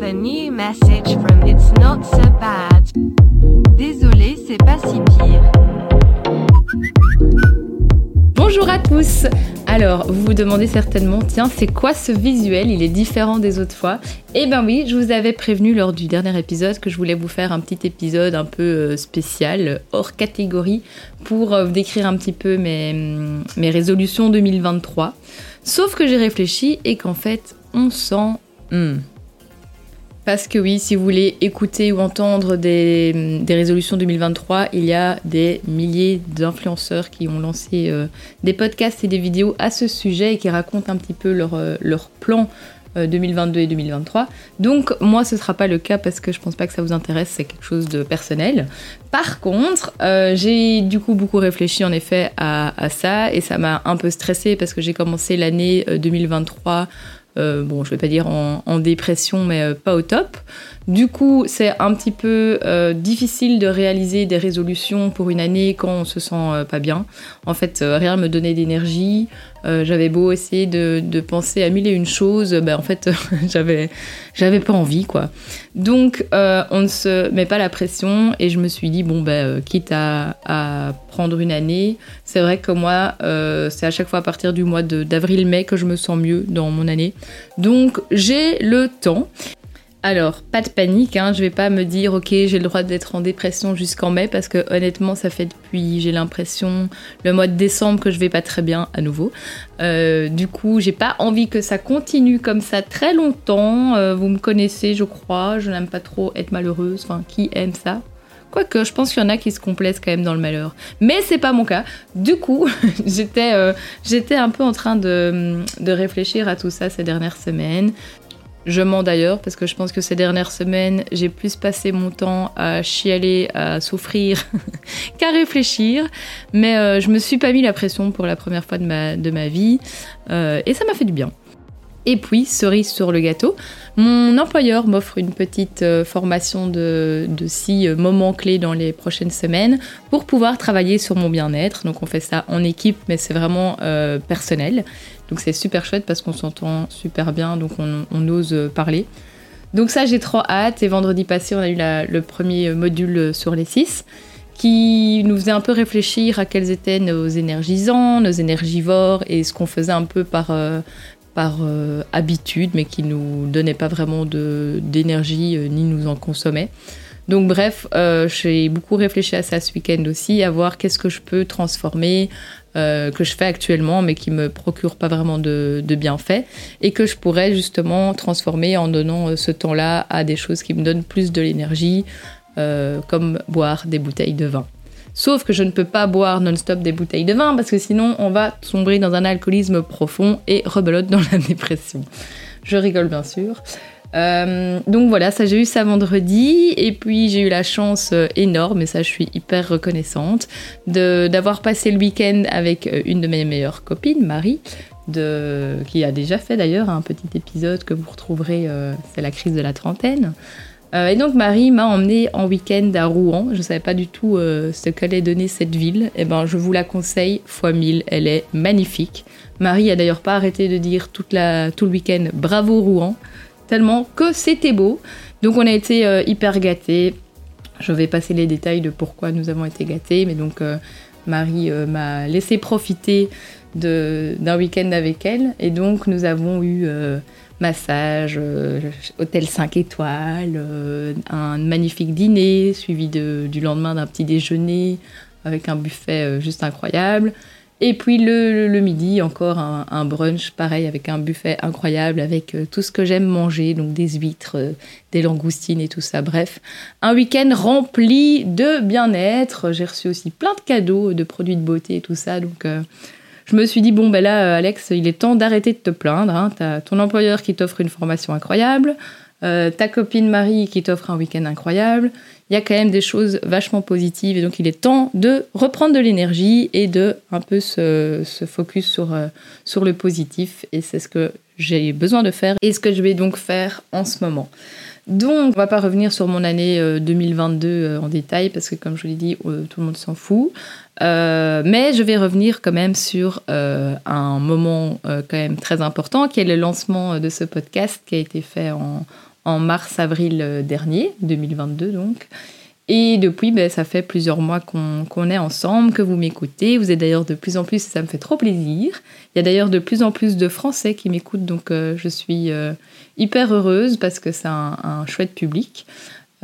have a new message from It's Not So Bad. Désolé, c'est pas si pire. Bonjour à tous Alors, vous vous demandez certainement, tiens, c'est quoi ce visuel? Il est différent des autres fois Eh ben oui, je vous avais prévenu lors du dernier épisode que je voulais vous faire un petit épisode un peu euh, spécial, hors catégorie, pour euh, décrire un petit peu mes, hum, mes résolutions 2023. Sauf que j'ai réfléchi et qu'en fait, on sent... hmm, parce que oui, si vous voulez écouter ou entendre des, des résolutions 2023, il y a des milliers d'influenceurs qui ont lancé euh, des podcasts et des vidéos à ce sujet et qui racontent un petit peu leur, euh, leur plan euh, 2022 et 2023. Donc moi, ce sera pas le cas parce que je pense pas que ça vous intéresse, c'est quelque chose de personnel. Par contre, euh, j'ai du coup beaucoup réfléchi en effet à, à ça et ça m'a un peu stressé parce que j'ai commencé l'année euh, 2023 euh, bon, je vais pas dire en, dépression, mais euh, pas au top. Du coup, c'est un petit peu euh, difficile de réaliser des résolutions pour une année quand on se sent pas bien. En fait, rien ne me donnait d'énergie. Euh, j'avais beau essayer de, penser à mille et une choses, ben, en fait, j'avais, pas envie, quoi. Donc, euh, on ne se met pas la pression et je me suis dit, bon, ben, quitte à, prendre une année, c'est vrai que moi, c'est à chaque fois à partir du mois d'avril-mai que je me sens mieux dans mon année. Donc, j'ai le temps. Alors, pas de panique, hein, je vais pas me dire ok j'ai le droit d'être en dépression jusqu'en mai parce que honnêtement ça fait depuis j'ai l'impression le mois de décembre que je vais pas très bien à nouveau. Euh, du coup j'ai pas envie que ça continue comme ça très longtemps. Euh, vous me connaissez je crois, je n'aime pas trop être malheureuse, enfin qui aime ça? Quoique, je pense qu'il y en a qui se complaisent quand même dans le malheur. Mais c'est pas mon cas. Du coup, j'étais euh, j'étais un peu en train de, de réfléchir à tout ça ces dernières semaines. Je mens d'ailleurs parce que je pense que ces dernières semaines, j'ai plus passé mon temps à chialer, à souffrir qu'à réfléchir. Mais euh, je me suis pas mis la pression pour la première fois de ma, de ma vie euh, et ça m'a fait du bien. Et puis, cerise sur le gâteau, mon employeur m'offre une petite euh, formation de, de six euh, moments clés dans les prochaines semaines pour pouvoir travailler sur mon bien-être. Donc on fait ça en équipe, mais c'est vraiment personnel. Donc c'est super chouette parce qu'on s'entend super bien, donc on, ose parler. Donc ça, j'ai trop hâte. Et vendredi passé, on a eu le premier module sur les six qui nous faisait un peu réfléchir à quels étaient nos énergisants, nos énergivores et ce qu'on faisait un peu par, euh, par euh, habitude, mais qui nous donnait pas vraiment d'énergie euh, ni nous en consommait. Donc bref, j'ai beaucoup réfléchi à ça ce week-end aussi, à voir qu'est-ce que je peux transformer, euh, que je fais actuellement, mais qui me procure pas vraiment de, bienfaits, et que je pourrais justement transformer en donnant euh, ce temps-là à des choses qui me donnent plus de l'énergie, euh, comme boire des bouteilles de vin. Sauf que je ne peux pas boire non-stop des bouteilles de vin parce que sinon on va sombrer dans un alcoolisme profond et rebelote dans la dépression. Je rigole bien sûr. Euh, donc voilà, ça j'ai eu ça vendredi et puis j'ai eu la chance euh, énorme et ça je suis hyper reconnaissante d'avoir passé le week-end avec euh, une de mes meilleures copines, Marie, qui a déjà fait d'ailleurs un petit épisode que vous retrouverez, c'est la crise de la trentaine. Et donc Marie m'a emmenée en week-end à Rouen. Je ne savais pas du tout euh, ce qu'allait donner cette ville. Et ben je vous la conseille fois mille. Elle est magnifique. Marie a d'ailleurs pas arrêté de dire toute la, tout le week-end bravo Rouen, tellement que c'était beau. Donc on a été euh, hyper gâtés. Je vais passer les détails de pourquoi nous avons été gâtés, mais donc euh, Marie euh, m'a laissé profiter d'un week-end avec elle. Et donc nous avons eu massage, hôtel 5 étoiles, un magnifique dîner, suivi du lendemain d'un petit déjeuner avec un buffet juste incroyable. Et puis le, le- le midi, encore un, un brunch, pareil, avec un buffet incroyable, avec euh, tout ce que j'aime manger, donc des huîtres, euh, des langoustines et tout ça. Bref, un week-end rempli de bien-être. J'ai reçu aussi plein de cadeaux, de produits de beauté et tout ça. Donc euh, je me suis dit, bon, ben là, euh, Alex, il est temps d'arrêter de te plaindre. Hein. T'as ton employeur qui t'offre une formation incroyable, ta copine Marie qui t'offre un week-end incroyable. Il y a quand même des choses vachement positives et donc il est temps de reprendre de l'énergie et de un peu se, focus sur, euh, sur le positif et c'est ce que j'ai besoin de faire et ce que je vais donc faire en ce moment. Donc, on va pas revenir sur mon année euh, 2022 euh, en détail parce que, comme je l'ai dit, euh, tout le monde s'en fout. Euh, mais je vais revenir quand même sur euh, un moment euh, quand même très important qui est le lancement de ce podcast qui a été fait en, en mars-avril dernier, 2022 donc. Et depuis, ben, ça fait plusieurs mois qu'on est ensemble, que vous m'écoutez. Vous êtes d'ailleurs de plus en plus, ça me fait trop plaisir. Il y a d'ailleurs de plus en plus de Français qui m'écoutent, donc je suis hyper heureuse parce que c'est un, chouette public.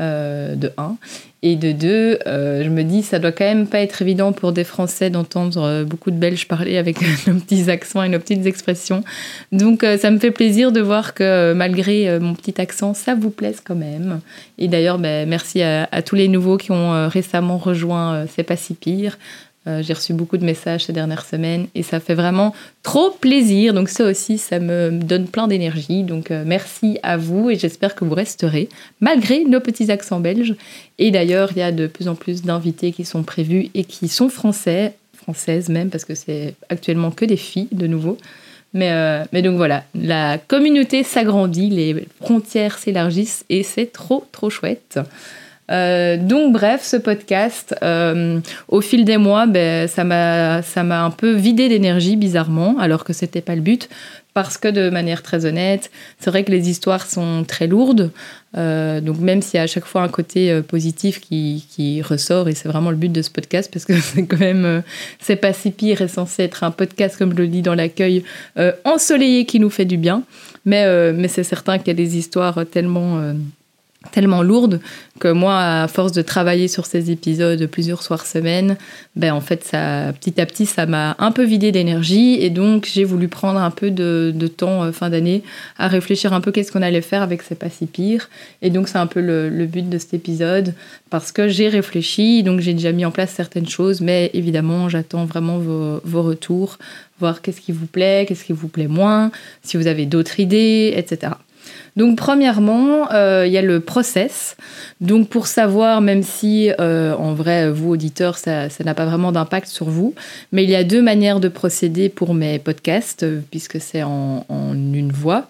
Euh, de 1. Et de 2, euh, je me dis, ça doit quand même pas être évident pour des Français d'entendre euh, beaucoup de Belges parler avec nos petits accents et nos petites expressions. Donc ça me fait plaisir de voir que malgré mon petit accent, ça vous plaise quand même. Et d'ailleurs, ben, merci à, tous les nouveaux qui ont récemment rejoint C'est pas si pire. Euh, j'ai reçu beaucoup de messages ces dernières semaines et ça fait vraiment trop plaisir. Donc ça aussi, ça me donne plein d'énergie. Donc euh, merci à vous et j'espère que vous resterez malgré nos petits accents belges. Et d'ailleurs, il y a de plus en plus d'invités qui sont prévus et qui sont français, françaises même, parce que c'est actuellement que des filles de nouveau. Mais, euh, mais donc voilà, la communauté s'agrandit, les frontières s'élargissent et c'est trop trop chouette. Euh, donc bref, ce podcast, euh, au fil des mois, ben, ça m'a un peu vidé d'énergie bizarrement, alors que c'était pas le but, parce que de manière très honnête, c'est vrai que les histoires sont très lourdes. Euh, donc même s'il y a à chaque fois un côté positif qui, qui ressort, et c'est vraiment le but de ce podcast, parce que c'est quand même c'est pas si pire et censé être un podcast comme je le dis dans l'accueil ensoleillé qui nous fait du bien, mais mais c'est certain qu'il y a des histoires tellement tellement lourde que moi, à force de travailler sur ces épisodes plusieurs soirs semaine, ben en fait, ça, petit à petit, ça m'a un peu vidé d'énergie et donc j'ai voulu prendre un peu de, temps euh, fin d'année à réfléchir un peu qu'est-ce qu'on allait faire avec C'est pas si pire. Et donc c'est un peu le, le, but de cet épisode parce que j'ai réfléchi, donc j'ai déjà mis en place certaines choses, mais évidemment, j'attends vraiment vos, vos retours, voir qu'est-ce qui vous plaît, qu'est-ce qui vous plaît moins, si vous avez d'autres idées, etc. Donc premièrement, euh, il y a le process. Donc pour savoir, même si euh, en vrai, vous auditeurs, ça n'a pas vraiment d'impact sur vous, mais il y a deux manières de procéder pour mes podcasts, euh, puisque c'est en, en, une voix.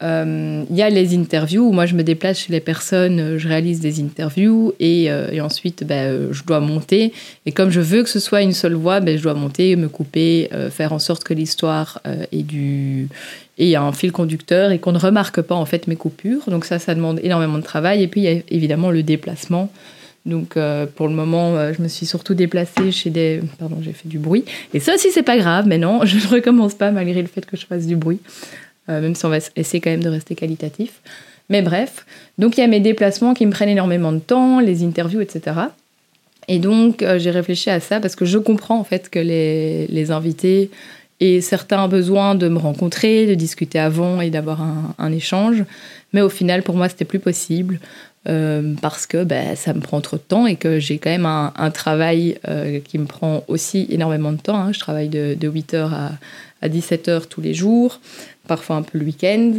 Il y a les interviews où moi je me déplace chez les personnes, je réalise des interviews et, et ensuite ben, je dois monter. Et comme je veux que ce soit une seule voix, ben, je dois monter, me couper, faire en sorte que l'histoire ait un fil conducteur et qu'on ne remarque pas en fait mes coupures. Donc ça, ça demande énormément de travail. Et puis il y a évidemment le déplacement. Donc euh, pour le moment, euh, je me suis surtout déplacée chez des... Pardon, j'ai fait du bruit. Et ça aussi, c'est pas grave, mais non, je ne recommence pas malgré le fait que je fasse du bruit. Euh, même si on va essayer quand même de rester qualitatif. Mais bref, donc il y a mes déplacements qui me prennent énormément de temps, les interviews, etc. Et donc j'ai réfléchi à ça parce que je comprends en fait que les, invités et certains ont besoin de me rencontrer, de discuter avant et d'avoir un, échange. Mais au final, pour moi, c'était plus possible euh, parce que ben, ça me prend trop de temps et que j'ai quand même un, travail euh, qui me prend aussi énormément de temps. Hein. Je travaille de, de 8h à, à 17h tous les jours, parfois un peu le week-end.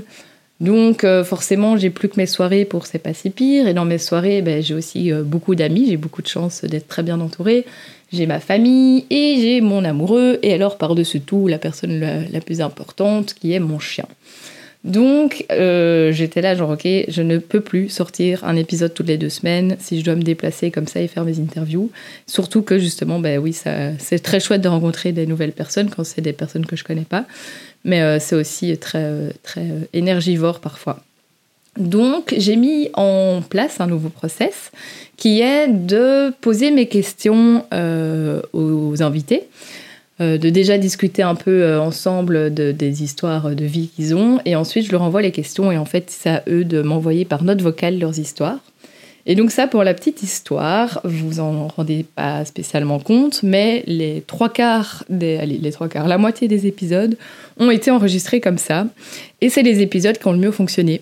Donc euh, forcément, j'ai plus que mes soirées pour C'est pas si pire. Et dans mes soirées, ben, j'ai aussi euh, beaucoup d'amis, j'ai beaucoup de chance d'être très bien entourée j'ai ma famille et j'ai mon amoureux, et alors par-dessus tout, la personne la, la, plus importante qui est mon chien. Donc euh, j'étais là, genre ok, je ne peux plus sortir un épisode toutes les deux semaines si je dois me déplacer comme ça et faire mes interviews. Surtout que justement, ben oui, c'est très chouette de rencontrer des nouvelles personnes quand c'est des personnes que je connais pas, mais euh, c'est aussi très, très énergivore parfois. Donc, j'ai mis en place un nouveau process qui est de poser mes questions euh, aux invités, de déjà discuter un peu euh, ensemble de, des histoires de vie qu'ils ont, et ensuite je leur envoie les questions, et en fait, c'est à eux de m'envoyer par note vocale leurs histoires. Et donc ça, pour la petite histoire, vous en rendez pas spécialement compte, mais les trois quarts, des, les trois quarts, la moitié des épisodes ont été enregistrés comme ça. Et c'est les épisodes qui ont le mieux fonctionné.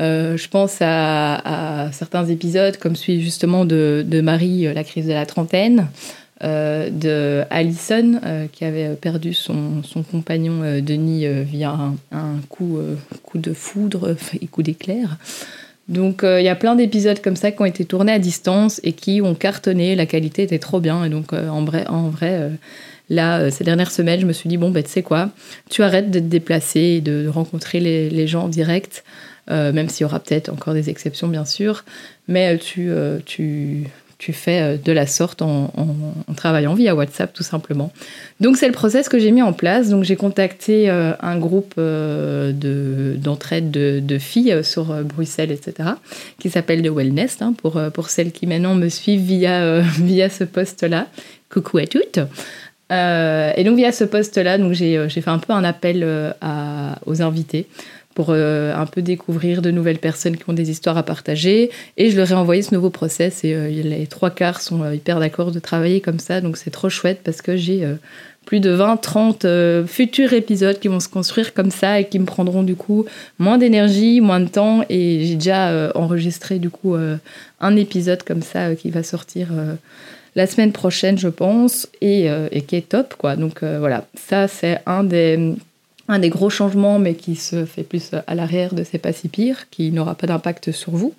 Euh, je pense à, à, certains épisodes, comme celui justement de, de, Marie, euh, la crise de la trentaine, euh, de Allison, euh, qui avait perdu son, son compagnon euh, Denis via un, coup, coup, de foudre et coup d'éclair. Donc il y a plein d'épisodes comme ça qui ont été tournés à distance et qui ont cartonné, la qualité était trop bien. Et donc en vrai, en vrai là, ces dernières semaines, je me suis dit, bon, ben, tu sais quoi, tu arrêtes de te déplacer et de rencontrer les, les gens en direct. Euh, même s'il y aura peut-être encore des exceptions, bien sûr. Mais tu, euh, tu, tu fais de la sorte en, travaillant via WhatsApp tout simplement. Donc c'est le process que j'ai mis en place. Donc j'ai contacté un groupe d'entraide de, filles sur Bruxelles, etc., qui s'appelle The Wellness, hein, pour, pour celles qui maintenant me suivent via, via ce poste-là. Coucou à toutes. Euh, et donc via ce poste-là, donc j'ai, euh, fait un peu un appel euh, aux invités pour un peu découvrir de nouvelles personnes qui ont des histoires à partager. Et je leur ai envoyé ce nouveau process et les trois quarts sont hyper d'accord de travailler comme ça. Donc c'est trop chouette parce que j'ai plus de 20, 30 futurs épisodes qui vont se construire comme ça et qui me prendront du coup moins d'énergie, moins de temps. Et j'ai déjà enregistré du coup un épisode comme ça qui va sortir la semaine prochaine, je pense, et, euh, qui est top, quoi. Donc euh, voilà, ça c'est un des, un des gros changements, mais qui se fait plus à l'arrière de C'est pas si pire, qui n'aura pas d'impact sur vous.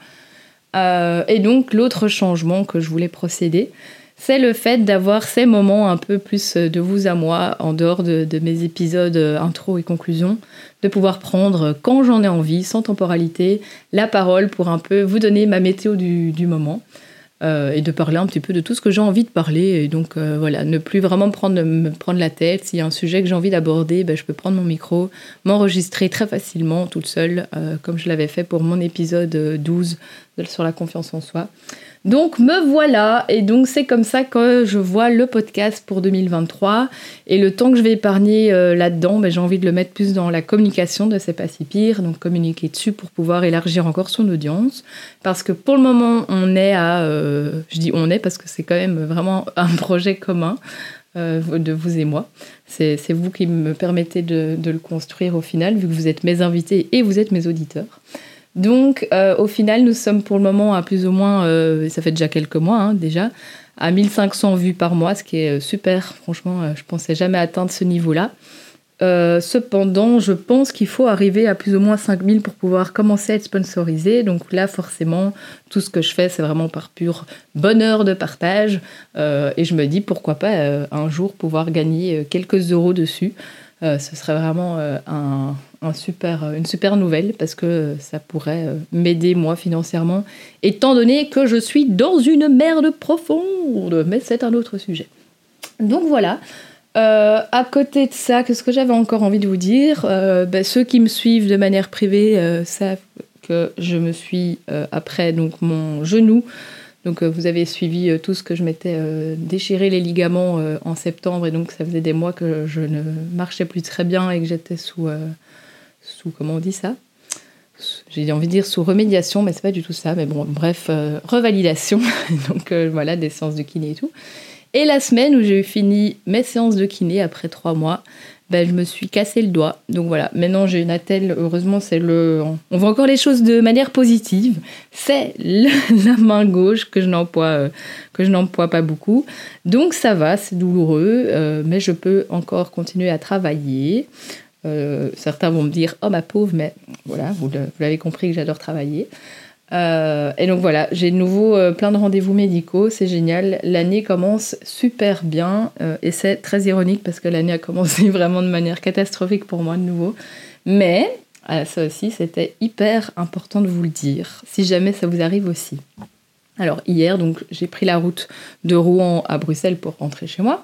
Euh, et donc l'autre changement que je voulais procéder, c'est le fait d'avoir ces moments un peu plus de vous à moi, en dehors de, mes épisodes intro et conclusion, de pouvoir prendre, quand j'en ai envie, sans temporalité, la parole pour un peu vous donner ma météo du moment. Euh, et de parler un petit peu de tout ce que j'ai envie de parler. Et donc euh, voilà, ne plus vraiment prendre, me prendre la tête. S'il y a un sujet que j'ai envie d'aborder, ben, je peux prendre mon micro, m'enregistrer très facilement toute seule, euh, comme je l'avais fait pour mon épisode 12 sur la confiance en soi. Donc me voilà, et donc c'est comme ça que je vois le podcast pour 2023. Et le temps que je vais épargner euh, là-dedans, ben, j'ai envie de le mettre plus dans la communication de C'est pas si pire, donc communiquer dessus pour pouvoir élargir encore son audience. Parce que pour le moment, on est à... Euh, je dis on est parce que c'est quand même vraiment un projet commun. Euh, de vous et moi. C'est vous qui me permettez de, de, le construire au final, vu que vous êtes mes invités et vous êtes mes auditeurs. Donc, euh, au final, nous sommes pour le moment à plus ou moins, euh, ça fait déjà quelques mois hein, déjà, à 1500 vues par mois, ce qui est euh, super. Franchement, je pensais jamais atteindre ce niveau-là. cependant, je pense qu'il faut arriver à plus ou moins 5000 pour pouvoir commencer à être sponsorisé. Donc là, forcément, tout ce que je fais, c'est vraiment par pur bonheur de partage. et je me dis, pourquoi pas un jour pouvoir gagner quelques euros dessus. ce serait vraiment un, super, euh, une super nouvelle parce que ça pourrait euh, m'aider moi financièrement, étant donné que je suis dans une merde profonde. Mais c'est un autre sujet. Donc voilà. Euh, à côté de ça, qu'est-ce que j'avais encore envie de vous dire? Ben, Ceux qui me suivent de manière privée savent que je me suis après donc mon genou. Donc vous avez suivi tout ce que je m'étais déchiré les ligaments en septembre et donc ça faisait des mois que je ne marchais plus très bien et que j'étais sous comment on dit ça? J'ai envie de dire sous remédiation, mais c'est pas du tout ça. Mais bon, bref, euh, revalidation. Donc euh, voilà, des séances de kiné et tout. Et la semaine où j'ai fini mes séances de kiné après trois mois, ben, je me suis cassé le doigt. Donc voilà, maintenant j'ai une attelle. Heureusement, c'est le. On voit encore les choses de manière positive. C'est la main gauche que je n'emploie euh, que je n'emploie pas beaucoup. Donc ça va, c'est douloureux, mais je peux encore continuer à travailler. Euh, certains vont me dire Oh ma pauvre, mais voilà, vous l'avez compris que j'adore travailler. Euh, et donc voilà, j'ai de nouveau euh, plein de rendez-vous médicaux, c'est génial. L'année commence super bien et c'est très ironique parce que l'année a commencé vraiment de manière catastrophique pour moi de nouveau. Mais ça aussi, c'était hyper important de vous le dire, si jamais ça vous arrive aussi. Alors hier, donc j'ai pris la route de Rouen à Bruxelles pour rentrer chez moi.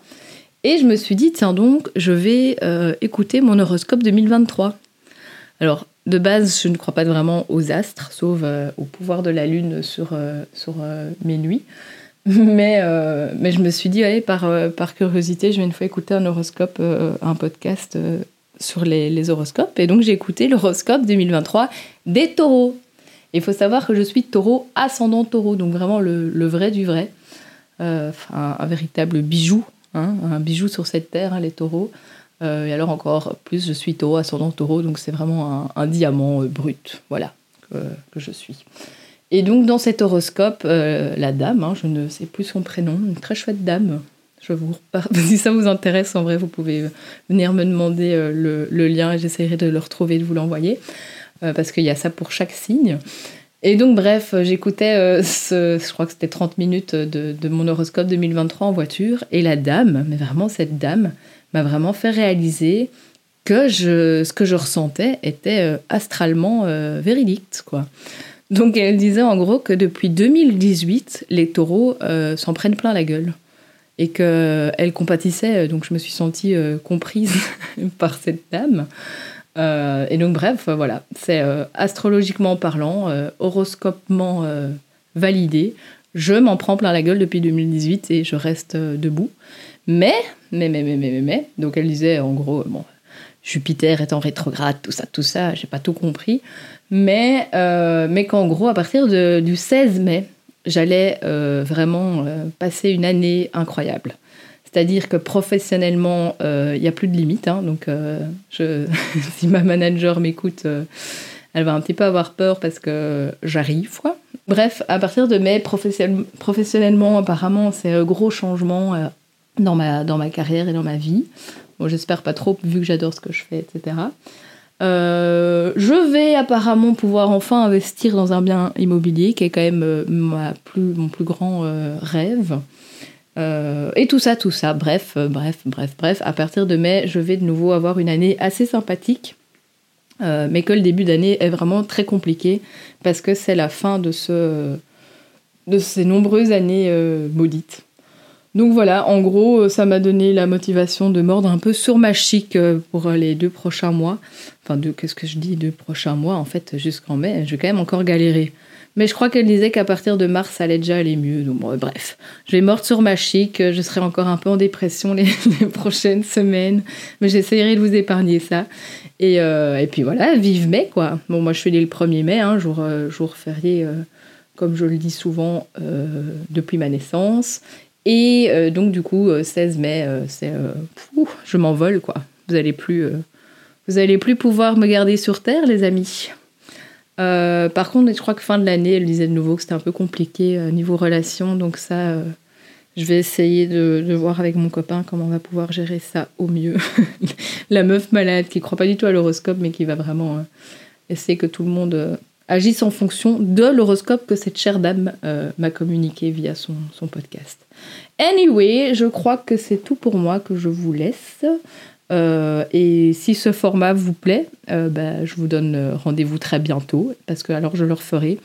Et je me suis dit, tiens donc, je vais euh, écouter mon horoscope 2023. Alors, de base, je ne crois pas vraiment aux astres, sauf euh, au pouvoir de la lune sur, euh, sur mes nuits. Mais, mais je me suis dit, allez, par, par curiosité, je vais une fois écouter un horoscope, un podcast sur les, les, horoscopes. Et donc, j'ai écouté l'horoscope 2023 des taureaux. Il faut savoir que je suis taureau ascendant taureau, donc vraiment le, vrai du vrai. un véritable bijou Hein, un bijou sur cette terre, hein, les taureaux. Euh, et alors encore plus, je suis taureau, ascendant taureau, donc c'est vraiment un, diamant euh, brut, voilà, que, je suis. Et donc dans cet horoscope, euh, la dame, hein, je ne sais plus son prénom, une très chouette dame, je vous si ça vous intéresse, en vrai, vous pouvez venir me demander le, lien et j'essaierai de le retrouver, de vous l'envoyer, parce qu'il y a ça pour chaque signe. Et donc, bref, j'écoutais, euh, ce, je crois que c'était 30 minutes de, mon horoscope 2023 en voiture, et la dame, mais vraiment cette dame, m'a vraiment fait réaliser que je, ce que je ressentais était euh, astralement euh, véridique, quoi. Donc elle disait en gros que depuis 2018, les taureaux euh, s'en prennent plein la gueule. Et qu'elle compatissait, donc je me suis sentie euh, comprise par cette dame. Euh, et donc bref, voilà, c'est astrologiquement parlant, horoscopement validé. Je m'en prends plein la gueule depuis 2018 et je reste debout. Mais, mais, mais, mais, mais, mais, donc elle disait en gros, bon, Jupiter est en rétrograde, tout ça, tout ça, j'ai pas tout compris. Mais, euh, mais qu'en gros, à partir du 16 mai, j'allais euh, vraiment euh, passer une année incroyable. C'est-à-dire que professionnellement, il n'y a plus de limite. Hein, donc, je, si ma manager m'écoute, elle va un petit peu avoir peur parce que j'arrive. Bref, à partir de mai, professionnellement, apparemment, c'est un gros changement dans, ma, dans ma carrière et dans ma vie. Bon, J'espère pas trop, vu que j'adore ce que je fais, etc. Euh, je vais apparemment pouvoir enfin investir dans un bien immobilier qui est quand même euh, ma plus, mon plus grand euh, rêve. Et tout ça, tout ça, bref, bref, bref, bref. À partir de mai, je vais de nouveau avoir une année assez sympathique. mais que le début d'année est vraiment très compliqué parce que c'est la fin de, ce, de ces nombreuses années maudites. Donc voilà, en gros, euh, ça m'a donné la motivation de mordre un peu sur ma chic euh, pour les deux prochains mois. Enfin, qu'est-ce que je dis, deux prochains mois En fait, jusqu'en mai, je vais quand même encore galérer. Mais je crois qu'elle disait qu'à partir de mars, ça allait déjà aller mieux. Donc bref, je vais mordre sur ma chic. Je serai encore un peu en dépression les, prochaines semaines. Mais j'essaierai de vous épargner ça. Et, euh, et, puis voilà, vive mai, quoi. Bon, moi, je suis le 1er mai, hein, jour, jour férié, comme je le dis souvent, depuis ma naissance. Et euh, donc, du coup, 16 euh, mai, euh, c'est. je m'envole, quoi. Vous allez plus. vous allez plus pouvoir me garder sur Terre, les amis. Par contre, je crois que fin de l'année, elle disait de nouveau que c'était un peu compliqué niveau relation. Donc, ça, je vais essayer de, voir avec mon copain comment on va pouvoir gérer ça au mieux. La meuf malade qui croit pas du tout à l'horoscope, mais qui va vraiment essayer que tout le monde agisse en fonction de l'horoscope que cette chère dame m'a communiqué via son podcast. Anyway, je crois que c'est tout pour moi que je vous laisse. Euh, et si ce format vous plaît, euh, bah, je vous donne rendez-vous très bientôt, parce que alors je le referai,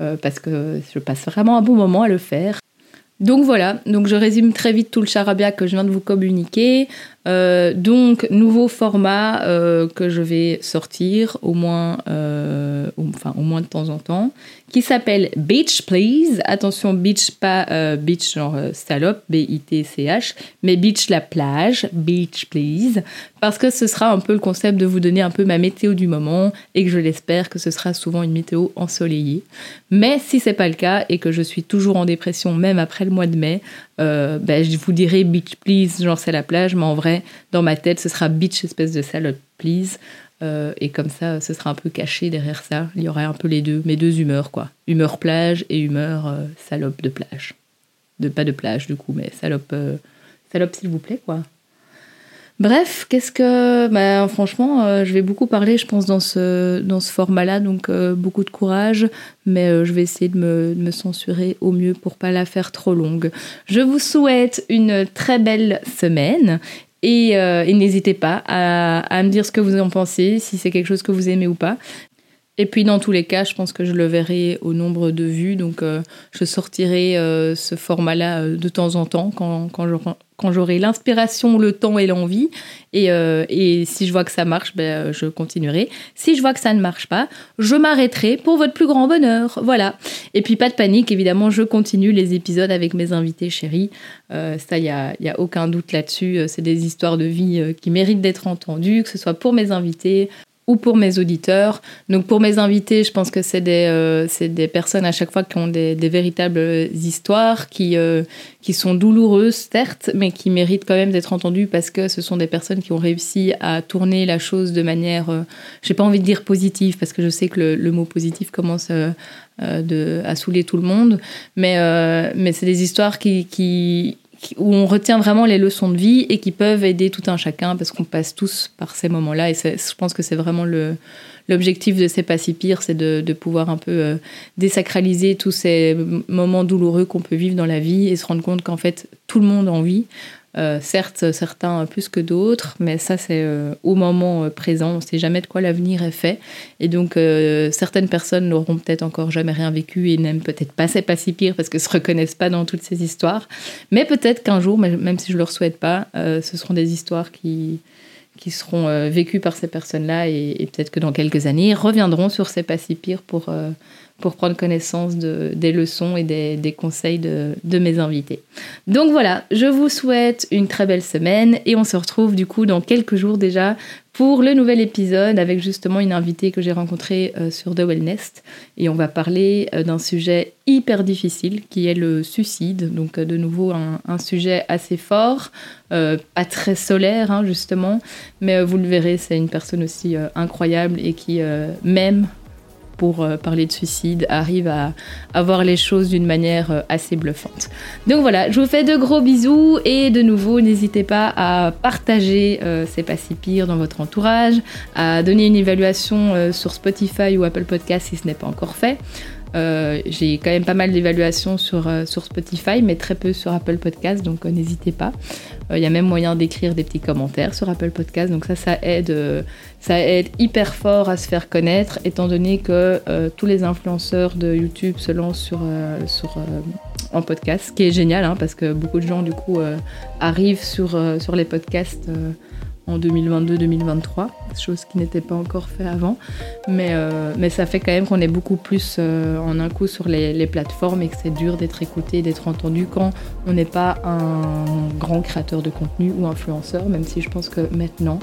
euh, parce que je passe vraiment un bon moment à le faire. Donc voilà, donc je résume très vite tout le charabia que je viens de vous communiquer. Euh, donc, nouveau format euh, que je vais sortir au moins, euh, enfin, au moins de temps en temps, qui s'appelle Beach Please. Attention, beach, pas beach genre salope, B-I-T-C-H, mais beach la plage, Beach Please, parce que ce sera un peu le concept de vous donner un peu ma météo du moment et que je l'espère que ce sera souvent une météo ensoleillée. Mais si c'est pas le cas et que je suis toujours en dépression, même après le mois de mai, ben, je vous dirai Beach Please, genre c'est la plage, mais en vrai, dans ma tête, ce sera bitch, espèce de salope, please. Euh, et comme ça, ce sera un peu caché derrière ça. Il y aurait un peu les deux, mes deux humeurs, quoi. Humeur plage et humeur euh, salope de plage. De, pas de plage, du coup, mais salope, euh, salope s'il vous plaît, quoi. Bref, qu'est-ce que. Bah, franchement, je vais beaucoup parler, je pense, dans ce, dans ce format-là, donc beaucoup de courage, mais je vais essayer de me, censurer au mieux pour pas la faire trop longue. Je vous souhaite une très belle semaine. Et, et n'hésitez pas à, me dire ce que vous en pensez, si c'est quelque chose que vous aimez ou pas. Et puis dans tous les cas, je pense que je le verrai au nombre de vues, donc je sortirai ce format-là de temps en temps quand, quand je quand j'aurai l'inspiration, le temps et l'envie. Et, euh, et, si je vois que ça marche, ben, euh, je continuerai. Si je vois que ça ne marche pas, je m'arrêterai pour votre plus grand bonheur. Voilà. Et puis pas de panique, évidemment, je continue les épisodes avec mes invités chéris. Euh, ça, il n'y a, y a, aucun doute là-dessus. C'est des histoires de vie qui méritent d'être entendues, que ce soit pour mes invités, ou pour mes auditeurs. Donc pour mes invités, je pense que c'est des, euh, des personnes à chaque fois qui ont des, véritables histoires, qui, euh, qui sont douloureuses certes, mais qui méritent quand même d'être entendues parce que ce sont des personnes qui ont réussi à tourner la chose de manière, euh, j'ai pas envie de dire positive, parce que je sais que le, mot positif commence de, à saouler tout le monde, mais, mais c'est des histoires qui, où on retient vraiment les leçons de vie et qui peuvent aider tout un chacun parce qu'on passe tous par ces moments-là. Et je pense que c'est vraiment le, l'objectif de C'est pas si pire, c'est de, pouvoir un peu euh, désacraliser tous ces moments douloureux qu'on peut vivre dans la vie et se rendre compte qu'en fait, tout le monde en vit. Euh, certes, certains plus que d'autres, mais ça c'est euh, au moment présent. On ne sait jamais de quoi l'avenir est fait. Et donc certaines personnes n'auront peut-être encore jamais rien vécu et n'aiment peut-être pas c'est pas si pire parce que se reconnaissent pas dans toutes ces histoires. Mais peut-être qu'un jour, même si je ne le souhaite pas, ce seront des histoires qui, qui seront euh, vécus par ces personnes-là et, peut-être que dans quelques années, ils reviendront sur ces pas si pires pour, euh, pour prendre connaissance de, des leçons et des, conseils de, mes invités. Donc voilà, je vous souhaite une très belle semaine et on se retrouve du coup dans quelques jours déjà pour le nouvel épisode avec justement une invitée que j'ai rencontrée euh, sur The Wellness et on va parler euh, d'un sujet hyper difficile qui est le suicide. Donc euh, de nouveau un, sujet assez fort, pas très solaire hein, justement, mais vous le verrez, c'est une personne aussi incroyable et qui même pour euh, parler de suicide arrive à, à voir les choses d'une manière euh, assez bluffante. Donc voilà, je vous fais de gros bisous et de nouveau, n'hésitez pas à partager euh, C'est pas si pire dans votre entourage, à donner une évaluation sur Spotify ou Apple Podcast si ce n'est pas encore fait. Euh, j'ai quand même pas mal d'évaluations sur, euh, sur Spotify, mais très peu sur Apple Podcast, donc euh, n'hésitez pas. Il y a même moyen d'écrire des petits commentaires sur Apple Podcast, donc ça, ça aide, ça aide hyper fort à se faire connaître, étant donné que tous les influenceurs de YouTube se lancent sur, sur en podcast, ce qui est génial, hein, parce que beaucoup de gens, du coup, arrivent sur, sur les podcasts en 2022-2023, chose qui n'était pas encore fait avant. Mais, euh, mais ça fait quand même qu'on est beaucoup plus euh, en un coup sur les, plateformes et que c'est dur d'être écouté, d'être entendu quand on n'est pas un grand créateur de contenu ou influenceur, même si je pense que maintenant,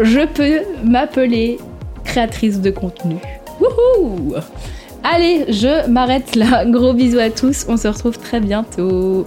je peux m'appeler créatrice de contenu. Wouhou Allez, je m'arrête là. Gros bisous à tous. On se retrouve très bientôt.